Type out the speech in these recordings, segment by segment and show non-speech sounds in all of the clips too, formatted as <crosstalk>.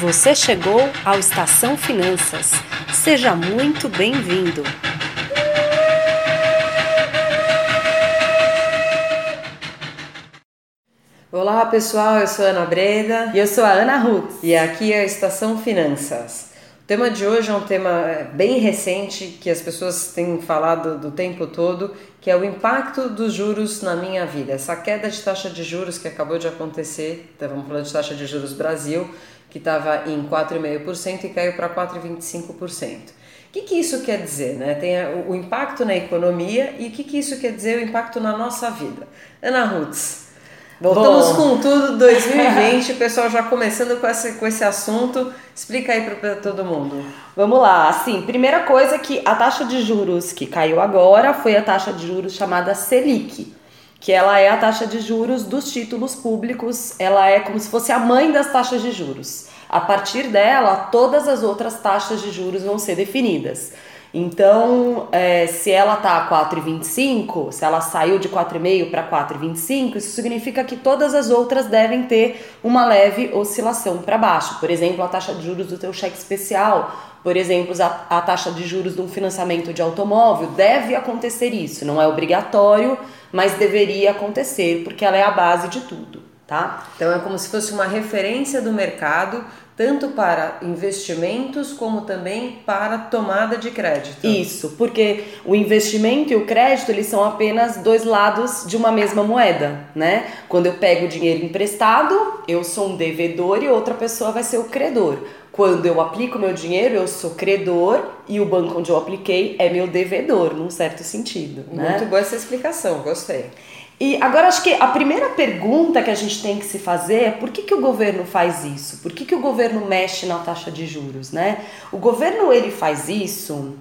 Você chegou ao Estação Finanças. Seja muito bem-vindo. Olá pessoal, eu sou a Ana Breda e eu sou a Ana Ruth e aqui é a Estação Finanças. O tema de hoje é um tema bem recente que as pessoas têm falado do tempo todo, que é o impacto dos juros na minha vida. Essa queda de taxa de juros que acabou de acontecer, então vamos falar de taxa de juros Brasil, que estava em 4,5% e caiu para 4,25%. O que, que isso quer dizer? Né? Tem o, impacto na economia e o que, que isso quer dizer o impacto na nossa vida. Ana Rutz, Voltamos Bom. com tudo 2020, o pessoal já começando com esse, com esse assunto. Explica aí para todo mundo. Vamos lá. Assim, primeira coisa que a taxa de juros que caiu agora foi a taxa de juros chamada Selic, que ela é a taxa de juros dos títulos públicos, ela é como se fosse a mãe das taxas de juros. A partir dela, todas as outras taxas de juros vão ser definidas. Então, é, se ela tá 4,25, se ela saiu de 4,5 para 4,25, isso significa que todas as outras devem ter uma leve oscilação para baixo. Por exemplo, a taxa de juros do teu cheque especial, por exemplo, a, a taxa de juros de um financiamento de automóvel, deve acontecer isso. Não é obrigatório, mas deveria acontecer, porque ela é a base de tudo, tá? Então é como se fosse uma referência do mercado tanto para investimentos como também para tomada de crédito. Isso, porque o investimento e o crédito eles são apenas dois lados de uma mesma moeda, né? Quando eu pego dinheiro emprestado, eu sou um devedor e outra pessoa vai ser o credor. Quando eu aplico meu dinheiro, eu sou credor e o banco onde eu apliquei é meu devedor, num certo sentido. Né? Muito boa essa explicação, gostei. E agora acho que a primeira pergunta que a gente tem que se fazer é por que, que o governo faz isso? Por que, que o governo mexe na taxa de juros, né? O governo ele faz isso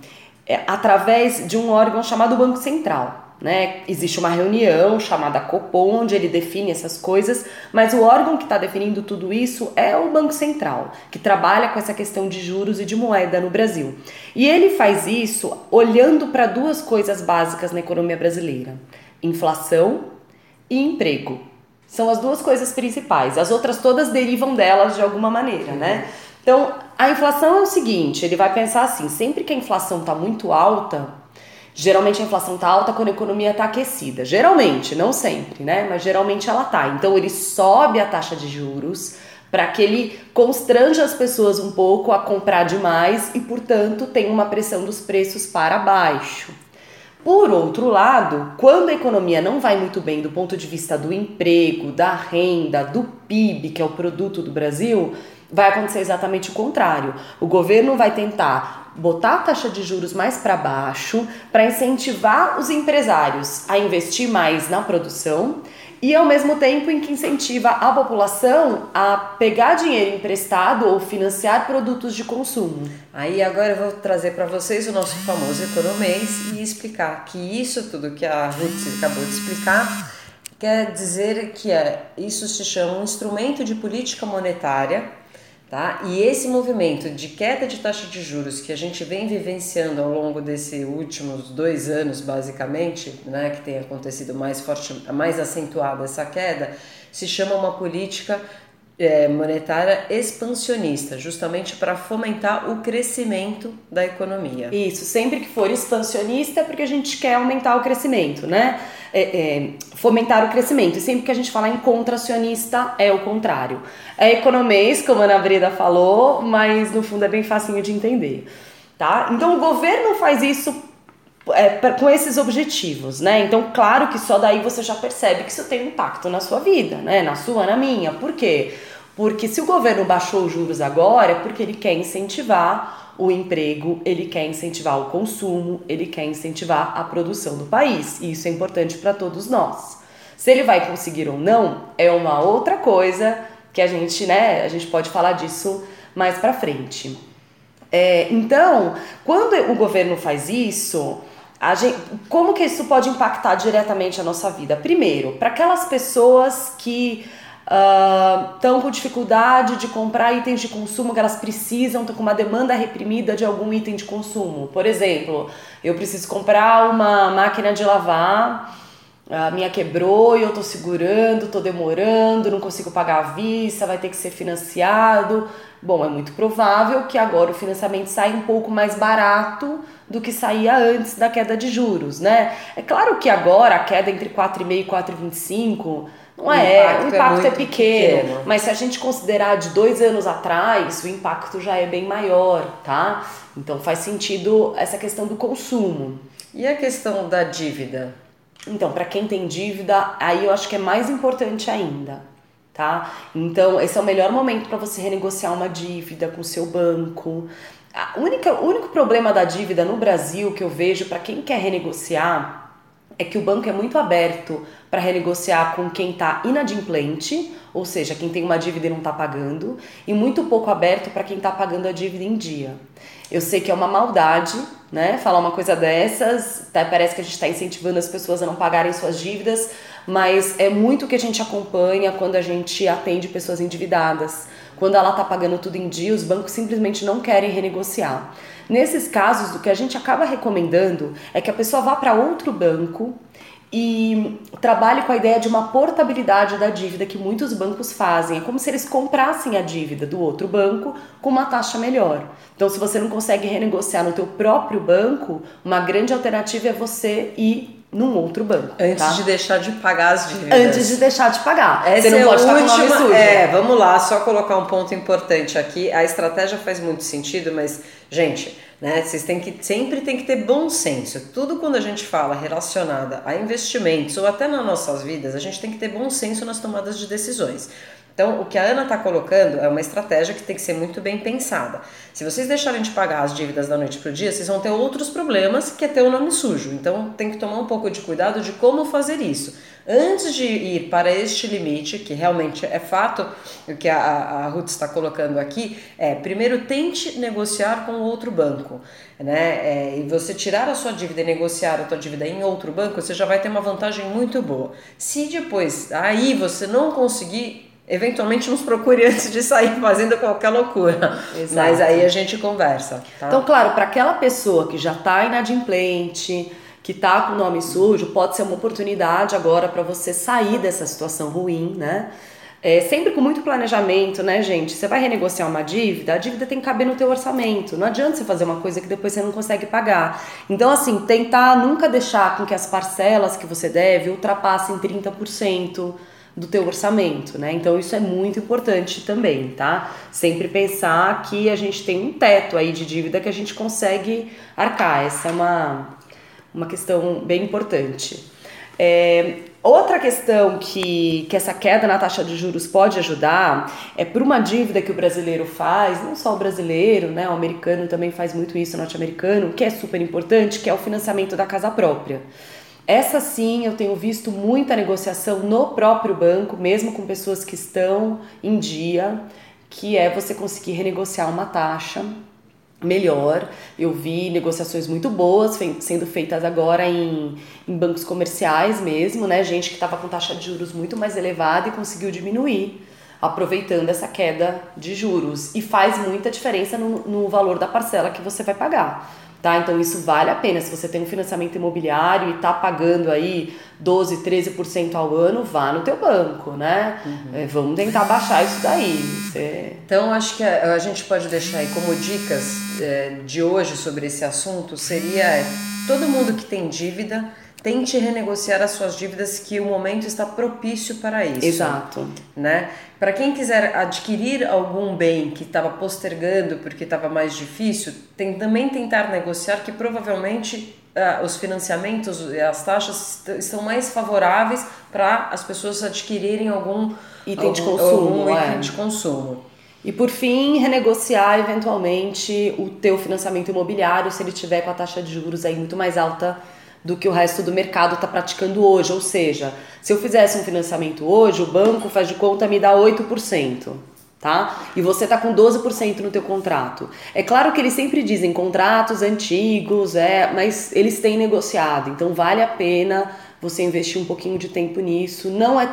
é, através de um órgão chamado Banco Central. Né? Existe uma reunião chamada Copom, onde ele define essas coisas, mas o órgão que está definindo tudo isso é o Banco Central, que trabalha com essa questão de juros e de moeda no Brasil. E ele faz isso olhando para duas coisas básicas na economia brasileira inflação e emprego. São as duas coisas principais. As outras todas derivam delas de alguma maneira, né? Então, a inflação é o seguinte, ele vai pensar assim, sempre que a inflação está muito alta, geralmente a inflação está alta quando a economia está aquecida. Geralmente, não sempre, né? Mas geralmente ela tá. Então ele sobe a taxa de juros para que ele constranja as pessoas um pouco a comprar demais e, portanto, tem uma pressão dos preços para baixo. Por outro lado, quando a economia não vai muito bem do ponto de vista do emprego, da renda, do PIB, que é o produto do Brasil, vai acontecer exatamente o contrário. O governo vai tentar botar a taxa de juros mais para baixo para incentivar os empresários a investir mais na produção e ao mesmo tempo em que incentiva a população a pegar dinheiro emprestado ou financiar produtos de consumo. Aí agora eu vou trazer para vocês o nosso famoso economês e explicar que isso tudo que a Ruth acabou de explicar quer dizer que é, isso se chama um instrumento de política monetária Tá? E esse movimento de queda de taxa de juros que a gente vem vivenciando ao longo desses últimos dois anos, basicamente, né, que tem acontecido mais forte, mais acentuada essa queda, se chama uma política é, monetária expansionista, justamente para fomentar o crescimento da economia. Isso, sempre que for expansionista é porque a gente quer aumentar o crescimento, né? É, é, fomentar o crescimento. E sempre que a gente fala em contracionista é o contrário. É economês, como a Ana Breda falou, mas no fundo é bem facinho de entender. Tá? Então o governo faz isso é, com esses objetivos, né? Então, claro que só daí você já percebe que isso tem impacto na sua vida, né? Na sua, na minha. Por quê? Porque se o governo baixou os juros agora é porque ele quer incentivar o emprego, ele quer incentivar o consumo, ele quer incentivar a produção do país. E isso é importante para todos nós. Se ele vai conseguir ou não é uma outra coisa que a gente, né, a gente pode falar disso mais para frente. É, então, quando o governo faz isso, Gente, como que isso pode impactar diretamente a nossa vida? Primeiro, para aquelas pessoas que estão uh, com dificuldade de comprar itens de consumo que elas precisam, estão com uma demanda reprimida de algum item de consumo. Por exemplo, eu preciso comprar uma máquina de lavar a minha quebrou e eu tô segurando, tô demorando, não consigo pagar à vista, vai ter que ser financiado. Bom, é muito provável que agora o financiamento saia um pouco mais barato do que saía antes da queda de juros, né? É claro que agora a queda entre 4,5 e 4,25 não é, o impacto, o impacto é, é pequeno, pequeno, mas se a gente considerar de dois anos atrás, o impacto já é bem maior, tá? Então faz sentido essa questão do consumo. E a questão da dívida? Então, para quem tem dívida, aí eu acho que é mais importante ainda, tá? Então, esse é o melhor momento para você renegociar uma dívida com o seu banco. A única, o único problema da dívida no Brasil que eu vejo para quem quer renegociar é que o banco é muito aberto para renegociar com quem está inadimplente, ou seja, quem tem uma dívida e não está pagando, e muito pouco aberto para quem está pagando a dívida em dia. Eu sei que é uma maldade, né? Falar uma coisa dessas, até parece que a gente está incentivando as pessoas a não pagarem suas dívidas, mas é muito o que a gente acompanha quando a gente atende pessoas endividadas. Quando ela está pagando tudo em dia, os bancos simplesmente não querem renegociar. Nesses casos, o que a gente acaba recomendando é que a pessoa vá para outro banco e trabalhe com a ideia de uma portabilidade da dívida que muitos bancos fazem. É como se eles comprassem a dívida do outro banco com uma taxa melhor. Então, se você não consegue renegociar no teu próprio banco, uma grande alternativa é você ir num outro banco. Antes tá? de deixar de pagar as dívidas. Antes de deixar de pagar. Essa Você não é pode última, estar com o nome sujo. É, vamos lá, só colocar um ponto importante aqui. A estratégia faz muito sentido, mas, gente, né, vocês têm que sempre tem que ter bom senso. Tudo quando a gente fala relacionada a investimentos ou até nas nossas vidas, a gente tem que ter bom senso nas tomadas de decisões. Então, o que a Ana está colocando é uma estratégia que tem que ser muito bem pensada. Se vocês deixarem de pagar as dívidas da noite para o dia, vocês vão ter outros problemas, que é ter o nome sujo. Então, tem que tomar um pouco de cuidado de como fazer isso. Antes de ir para este limite, que realmente é fato, o que a, a Ruth está colocando aqui, é primeiro tente negociar com outro banco. Né? É, e você tirar a sua dívida e negociar a sua dívida em outro banco, você já vai ter uma vantagem muito boa. Se depois aí você não conseguir eventualmente nos procure <laughs> antes de sair fazendo qualquer loucura. Exato. Mas aí a gente conversa. Tá? Então, claro, para aquela pessoa que já está inadimplente, que está com o nome sujo, pode ser uma oportunidade agora para você sair dessa situação ruim, né? É, sempre com muito planejamento, né, gente? Você vai renegociar uma dívida, a dívida tem que caber no teu orçamento. Não adianta você fazer uma coisa que depois você não consegue pagar. Então, assim, tentar nunca deixar com que as parcelas que você deve ultrapassem 30% do teu orçamento, né? Então isso é muito importante também, tá? Sempre pensar que a gente tem um teto aí de dívida que a gente consegue arcar. Essa é uma, uma questão bem importante. É, outra questão que, que essa queda na taxa de juros pode ajudar é por uma dívida que o brasileiro faz, não só o brasileiro, né? O americano também faz muito isso, o norte-americano, que é super importante, que é o financiamento da casa própria. Essa sim, eu tenho visto muita negociação no próprio banco, mesmo com pessoas que estão em dia, que é você conseguir renegociar uma taxa melhor. Eu vi negociações muito boas sendo feitas agora em, em bancos comerciais mesmo, né? Gente que estava com taxa de juros muito mais elevada e conseguiu diminuir, aproveitando essa queda de juros. E faz muita diferença no, no valor da parcela que você vai pagar. Tá? Então isso vale a pena. Se você tem um financiamento imobiliário e está pagando aí 12, 13% ao ano, vá no teu banco, né? Uhum. É, vamos tentar baixar isso daí. Você... Então acho que a, a, gente pode deixar aí como dicas é, de hoje sobre esse assunto seria é, todo mundo que tem dívida tente renegociar as suas dívidas que o momento está propício para isso. Exato. Né? Para quem quiser adquirir algum bem que estava postergando porque estava mais difícil, tem também tentar negociar que provavelmente uh, os financiamentos e as taxas estão mais favoráveis para as pessoas adquirirem algum item algum, de consumo. Algum é. item de consumo. E por fim, renegociar eventualmente o teu financiamento imobiliário se ele tiver com a taxa de juros aí muito mais alta do que o resto do mercado está praticando hoje. Ou seja, se eu fizesse um financiamento hoje, o banco faz de conta me dá 8%. Tá? E você está com 12% no teu contrato. É claro que eles sempre dizem contratos antigos, é, mas eles têm negociado, então vale a pena você investir um pouquinho de tempo nisso. Não é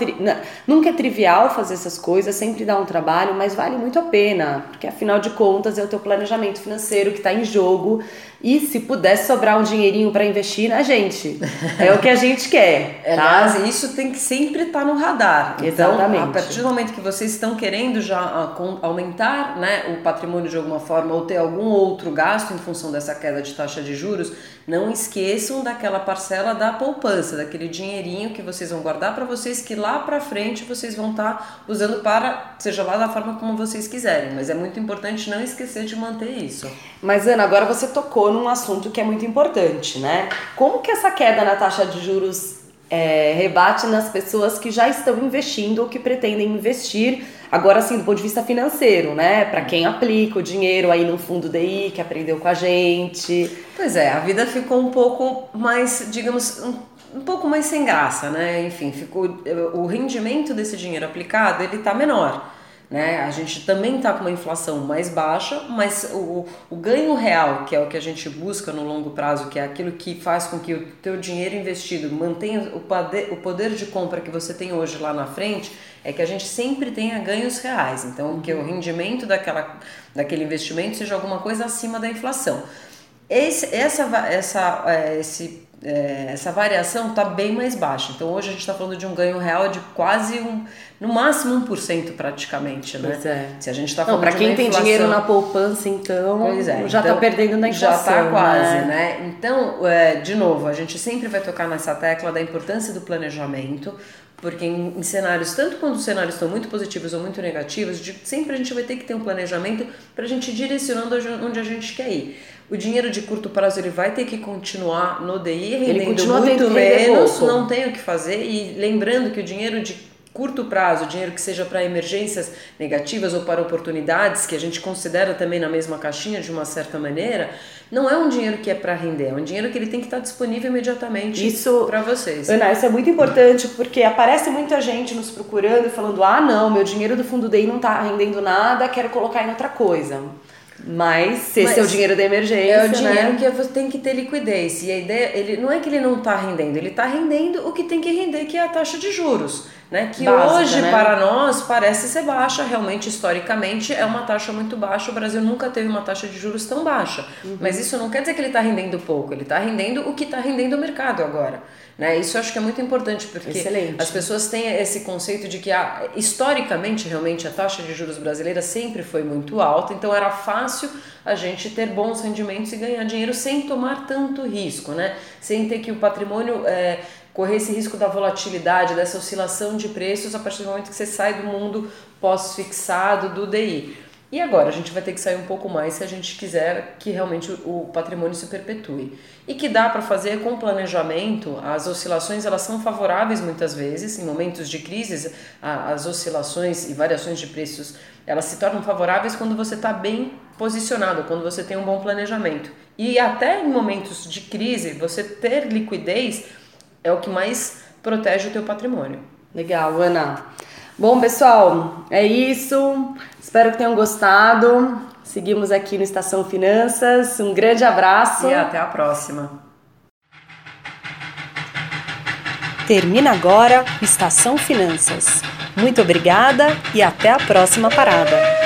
nunca é trivial fazer essas coisas, sempre dá um trabalho, mas vale muito a pena, porque afinal de contas é o teu planejamento financeiro que está em jogo. E se pudesse sobrar um dinheirinho para investir na gente, é o que a gente quer. <laughs> É, tá? Aliás, isso tem que sempre estar tá no radar. Então, Exatamente. a partir do momento que vocês estão querendo já ah, aumentar né, o patrimônio de alguma forma ou ter algum outro gasto em função dessa queda de taxa de juros, não esqueçam daquela parcela da poupança, daquele dinheirinho que vocês vão guardar para vocês que lá para frente vocês vão estar tá usando para, seja lá da forma como vocês quiserem. Mas é muito importante não esquecer de manter isso. Mas Ana, agora você tocou num assunto que é muito importante, né? Como que essa queda na taxa de juros é, rebate nas pessoas que já estão investindo ou que pretendem investir? Agora, assim, do ponto de vista financeiro, né? Para quem aplica o dinheiro aí no fundo DI, que aprendeu com a gente. Pois é, a vida ficou um pouco mais, digamos, um, um pouco mais sem graça, né? Enfim, ficou o rendimento desse dinheiro aplicado, ele tá menor. Né? A gente também está com uma inflação mais baixa, mas o, o ganho real, que é o que a gente busca no longo prazo, que é aquilo que faz com que o teu dinheiro investido mantenha o poder, o poder de compra que você tem hoje lá na frente, é que a gente sempre tenha ganhos reais. Então, que o rendimento daquela, daquele investimento seja alguma coisa acima da inflação. Esse, essa, essa, é, esse é, essa variação está bem mais baixa. Então hoje a gente está falando de um ganho real de quase um, no máximo 1% praticamente, né? Pois é. Se a gente está falando para quem tem dinheiro na poupança, então é, já está então, perdendo na inflação. Já está quase, né? né? Então, é, de novo, a gente sempre vai tocar nessa tecla da importância do planejamento, porque em, em, cenários, tanto quando os cenários estão muito positivos ou muito negativos, de, sempre a gente vai ter que ter um planejamento para a gente ir direcionando onde a gente quer ir. O dinheiro de curto prazo ele vai ter que continuar no DI rendendo muito menos, não tem o que fazer. E lembrando que o dinheiro de curto prazo, dinheiro que seja para emergências negativas ou para oportunidades, que a gente considera também na mesma caixinha de uma certa maneira, não é um dinheiro que é para render, é um dinheiro que ele tem que estar disponível imediatamente para vocês. Ana, isso é muito importante porque aparece muita gente nos procurando e falando: ah, não, meu dinheiro do fundo DEI não está rendendo nada, quero colocar em outra coisa. Mas se esse é o dinheiro da emergência, é o dinheiro né? que você tem que ter liquidez. E a ideia, ele não é que ele não está rendendo, ele está rendendo o que tem que render, que é a taxa de juros né? Que Básica, hoje né? para nós parece ser baixa, realmente historicamente é uma taxa muito baixa. O Brasil nunca teve uma taxa de juros tão baixa, uhum. mas isso não quer dizer que ele está rendendo pouco, ele está rendendo o que está rendendo o mercado agora. Né? Isso eu acho que é muito importante porque Excelente. as pessoas têm esse conceito de que ah, historicamente realmente a taxa de juros brasileira sempre foi muito alta, então era fácil a gente ter bons rendimentos e ganhar dinheiro sem tomar tanto risco, né? Sem ter que o patrimônio é, correr esse risco da volatilidade, dessa oscilação de preços a partir do momento que você sai do mundo pós-fixado do DI. E agora a gente vai ter que sair um pouco mais se a gente quiser que realmente o patrimônio se perpetue. E que dá para fazer com planejamento, as oscilações elas são favoráveis muitas vezes, em momentos de crise, as oscilações e variações de preços elas se tornam favoráveis quando você está bem posicionado, quando você tem um bom planejamento. E até em momentos de crise, você ter liquidez é o que mais protege o teu patrimônio. Legal, Ana. Bom, pessoal, é isso. Espero que tenham gostado. Seguimos aqui no Estação Finanças. Um grande abraço. E até a próxima. Termina agora Estação Finanças. Muito obrigada e até a próxima parada.